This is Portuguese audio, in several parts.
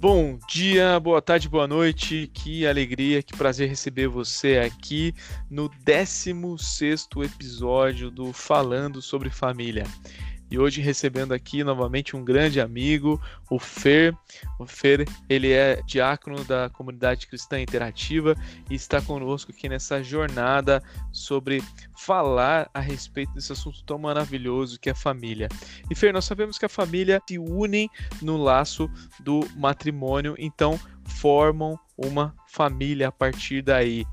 Bom dia, boa tarde, boa noite. Que alegria, que prazer receber você aqui no 16º episódio do Falando sobre Família. E hoje recebendo aqui novamente um grande amigo, o Fer. O Fer, ele é diácono da comunidade cristã interativa e está conosco aqui nessa jornada sobre falar a respeito desse assunto tão maravilhoso que é a família. E Fer, nós sabemos que a família se une no laço do matrimônio, então formam uma família a partir daí.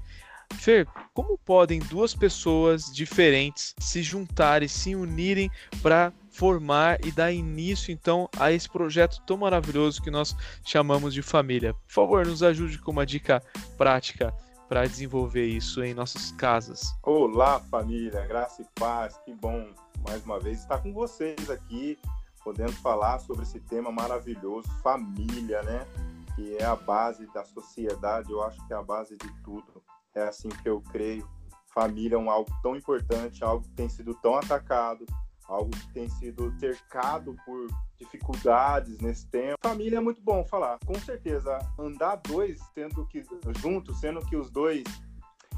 Fer, como podem duas pessoas diferentes se juntarem, se unirem para formar e dar início então a esse projeto tão maravilhoso que nós chamamos de família. Por favor, nos ajude com uma dica prática para desenvolver isso em nossas casas. Olá, família, graça e paz. Que bom mais uma vez estar com vocês aqui, podendo falar sobre esse tema maravilhoso, família, né? Que é a base da sociedade, eu acho que é a base de tudo. É assim que eu creio. Família é um algo tão importante, algo que tem sido tão atacado, algo que tem sido cercado por dificuldades nesse tempo. Família é muito bom falar. Com certeza, andar dois sendo que juntos, sendo que os dois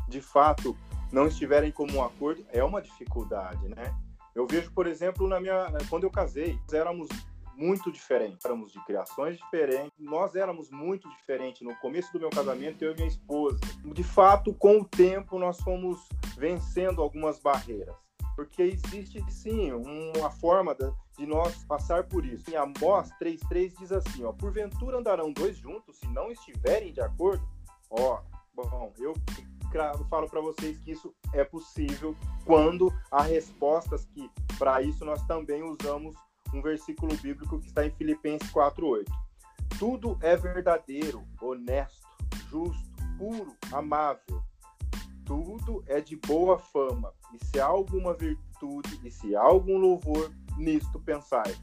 de fato não estiverem como um acordo, é uma dificuldade, né? Eu vejo, por exemplo, na minha quando eu casei, éramos muito diferentes, éramos de criações diferentes. Nós éramos muito diferentes no começo do meu casamento, eu e minha esposa. De fato, com o tempo nós fomos vencendo algumas barreiras porque existe sim uma forma de nós passar por isso. Em Amós 3,3 diz assim: ó, porventura andarão dois juntos se não estiverem de acordo? Ó, bom, eu falo para vocês que isso é possível quando há respostas que para isso nós também usamos um versículo bíblico que está em Filipenses 4:8. Tudo é verdadeiro, honesto, justo, puro, amável, tudo é de boa fama, e se há alguma virtude, e se há algum louvor, nisto pensai.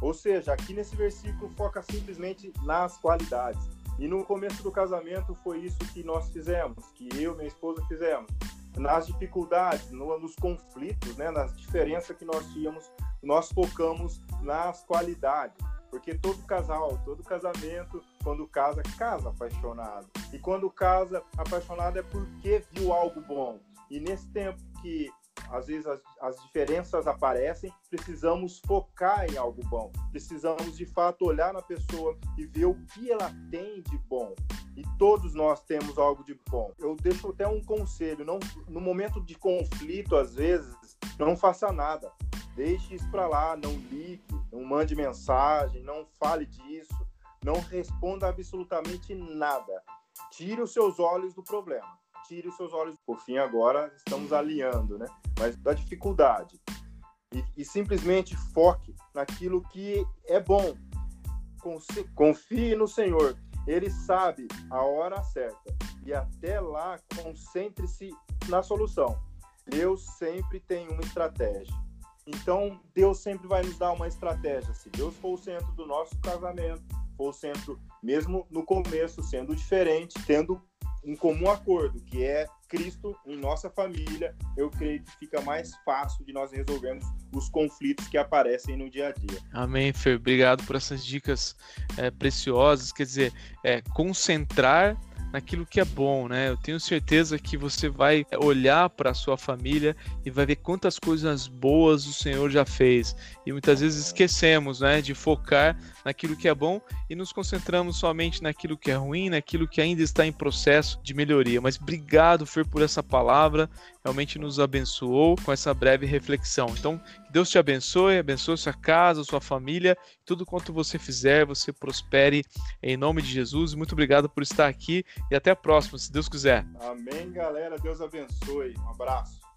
Ou seja, aqui nesse versículo foca simplesmente nas qualidades. E no começo do casamento foi isso que nós fizemos, que eu e minha esposa fizemos. Nas dificuldades, no, nos conflitos, né, nas diferenças que nós tínhamos, nós focamos nas qualidades. Porque todo casal, todo casamento, quando casa, casa apaixonado. E quando casa apaixonado é porque viu algo bom. E nesse tempo que às vezes as, as, diferenças aparecem, precisamos focar em algo bom. Precisamos de fato olhar na pessoa e ver o que ela tem de bom. E todos nós temos algo de bom. Eu deixo até um conselho: não, no momento de conflito, às vezes, não faça nada. Deixe isso para lá, não ligue, não mande mensagem, não fale disso, não responda absolutamente nada. Tire os seus olhos do problema. Tire os seus olhos. Por fim, agora estamos alinhando, né? Mas da dificuldade. E, e simplesmente foque naquilo que é bom. Confie no Senhor. Ele sabe a hora certa. E até lá, concentre-se na solução. Deus sempre tem uma estratégia. Então, Deus sempre vai nos dar uma estratégia. Se Deus for o centro do nosso casamento, for o centro, mesmo no começo, sendo diferente, tendo um comum acordo, que é Cristo em nossa família, eu creio que fica mais fácil de nós resolvermos os conflitos que aparecem no dia a dia. Amém, Fer. Obrigado por essas dicas é, preciosas. Quer dizer, é, concentrar naquilo que é bom, né? Eu tenho certeza que você vai olhar para a sua família e vai ver quantas coisas boas o Senhor já fez. E muitas vezes esquecemos, né, de focar naquilo que é bom e nos concentramos somente naquilo que é ruim, naquilo que ainda está em processo de melhoria. Mas obrigado, Fer, por essa palavra. Realmente nos abençoou com essa breve reflexão. Então, que Deus te abençoe, abençoe sua casa, sua família, tudo quanto você fizer, você prospere em nome de Jesus. Muito obrigado por estar aqui e até a próxima, se Deus quiser. Amém, galera. Deus abençoe. Um abraço.